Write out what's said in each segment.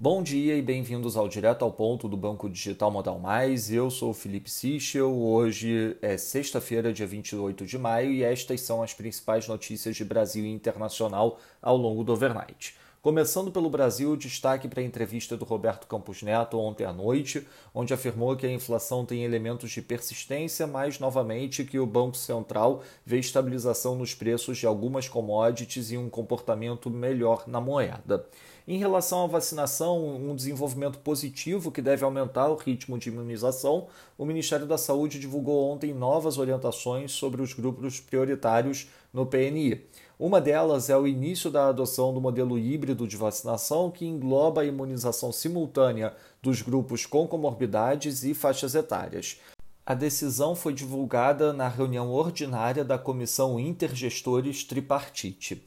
Bom dia e bem-vindos ao Direto ao Ponto do Banco Digital Modal Mais. Eu sou o Felipe Sichel. Hoje é sexta-feira, dia 28 de maio, e estas são as principais notícias de Brasil e internacional ao longo do overnight. Começando pelo Brasil, destaque para a entrevista do Roberto Campos Neto ontem à noite, onde afirmou que a inflação tem elementos de persistência, mas novamente que o Banco Central vê estabilização nos preços de algumas commodities e um comportamento melhor na moeda. Em relação à vacinação, um desenvolvimento positivo que deve aumentar o ritmo de imunização, o Ministério da Saúde divulgou ontem novas orientações sobre os grupos prioritários no PNI. Uma delas é o início da adoção do modelo híbrido de vacinação, que engloba a imunização simultânea dos grupos com comorbidades e faixas etárias. A decisão foi divulgada na reunião ordinária da Comissão Intergestores Tripartite.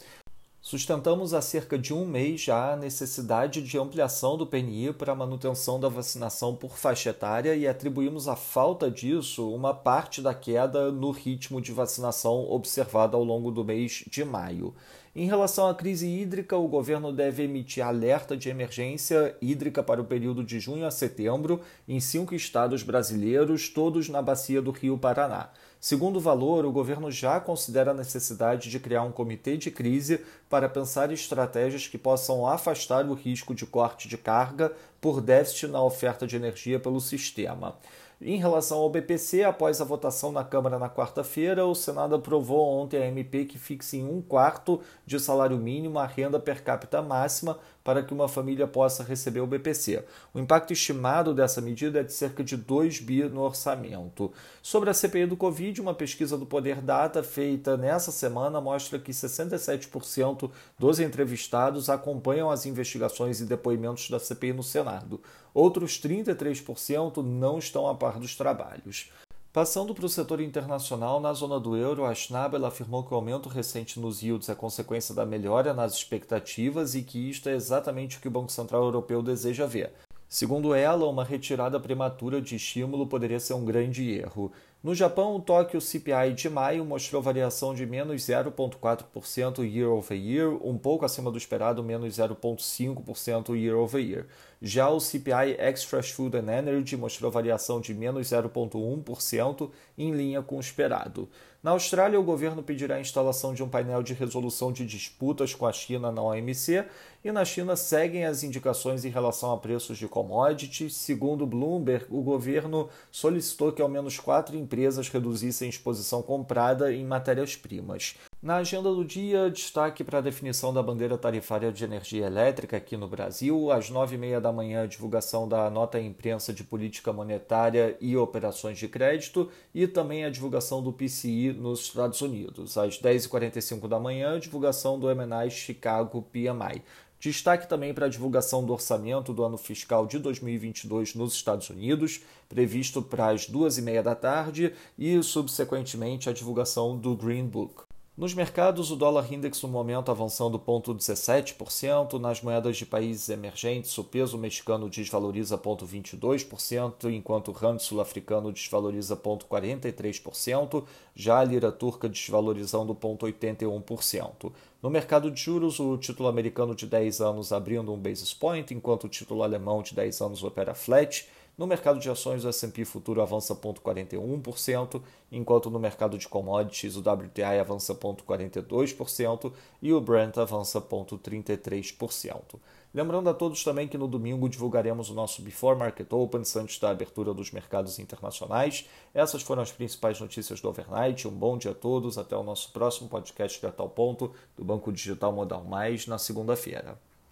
Sustentamos há cerca de um mês já a necessidade de ampliação do PNI para a manutenção da vacinação por faixa etária e atribuímos à falta disso uma parte da queda no ritmo de vacinação observado ao longo do mês de maio. Em relação à crise hídrica, o governo deve emitir alerta de emergência hídrica para o período de junho a setembro em cinco estados brasileiros, todos na bacia do Rio Paraná. Segundo o valor, o governo já considera a necessidade de criar um comitê de crise para pensar estratégias que possam afastar o risco de corte de carga por déficit na oferta de energia pelo sistema. Em relação ao BPC, após a votação na Câmara na quarta-feira, o Senado aprovou ontem a MP que fixe em um quarto de salário mínimo a renda per capita máxima para que uma família possa receber o BPC. O impacto estimado dessa medida é de cerca de 2 bi no orçamento. Sobre a CPI do Covid, uma pesquisa do Poder Data feita nessa semana mostra que 67% dos entrevistados acompanham as investigações e depoimentos da CPI no Senado. Outros 33% não estão a par dos trabalhos. Passando para o setor internacional, na zona do euro, a Schnabel afirmou que o aumento recente nos yields é consequência da melhora nas expectativas e que isto é exatamente o que o Banco Central Europeu deseja ver. Segundo ela, uma retirada prematura de estímulo poderia ser um grande erro. No Japão, o Tóquio CPI de maio mostrou variação de menos 0,4% year over year, um pouco acima do esperado, menos 0,5% year over year. Já o CPI Extra Food and Energy mostrou variação de menos 0,1%, em linha com o esperado. Na Austrália, o governo pedirá a instalação de um painel de resolução de disputas com a China na OMC, e na China seguem as indicações em relação a preços de commodities. Segundo Bloomberg, o governo solicitou que ao menos quatro empresas reduzissem exposição comprada em matérias-primas. Na agenda do dia, destaque para a definição da bandeira tarifária de energia elétrica aqui no Brasil. Às nove e meia da manhã, divulgação da nota imprensa de política monetária e operações de crédito e também a divulgação do PCI nos Estados Unidos. Às dez e quarenta e cinco da manhã, divulgação do MNI Chicago PMI. Destaque também para a divulgação do orçamento do ano fiscal de 2022 nos Estados Unidos, previsto para as duas e meia da tarde, e, subsequentemente, a divulgação do Green Book. Nos mercados, o dólar index no momento avançando 0,17%, nas moedas de países emergentes, o peso mexicano desvaloriza 0,22%, enquanto o rand sul-africano desvaloriza 0,43%, já a lira turca desvalorizando 0,81%. No mercado de juros, o título americano de 10 anos abrindo um basis point, enquanto o título alemão de 10 anos opera flat, no mercado de ações, o S&P futuro avança 0,41%, enquanto no mercado de commodities, o WTI avança 0,42% e o Brent avança 0,33%. Lembrando a todos também que no domingo divulgaremos o nosso Before Market Opens antes da abertura dos mercados internacionais. Essas foram as principais notícias do overnight. Um bom dia a todos. Até o nosso próximo podcast de Tal Ponto do Banco Digital Modal Mais na segunda-feira.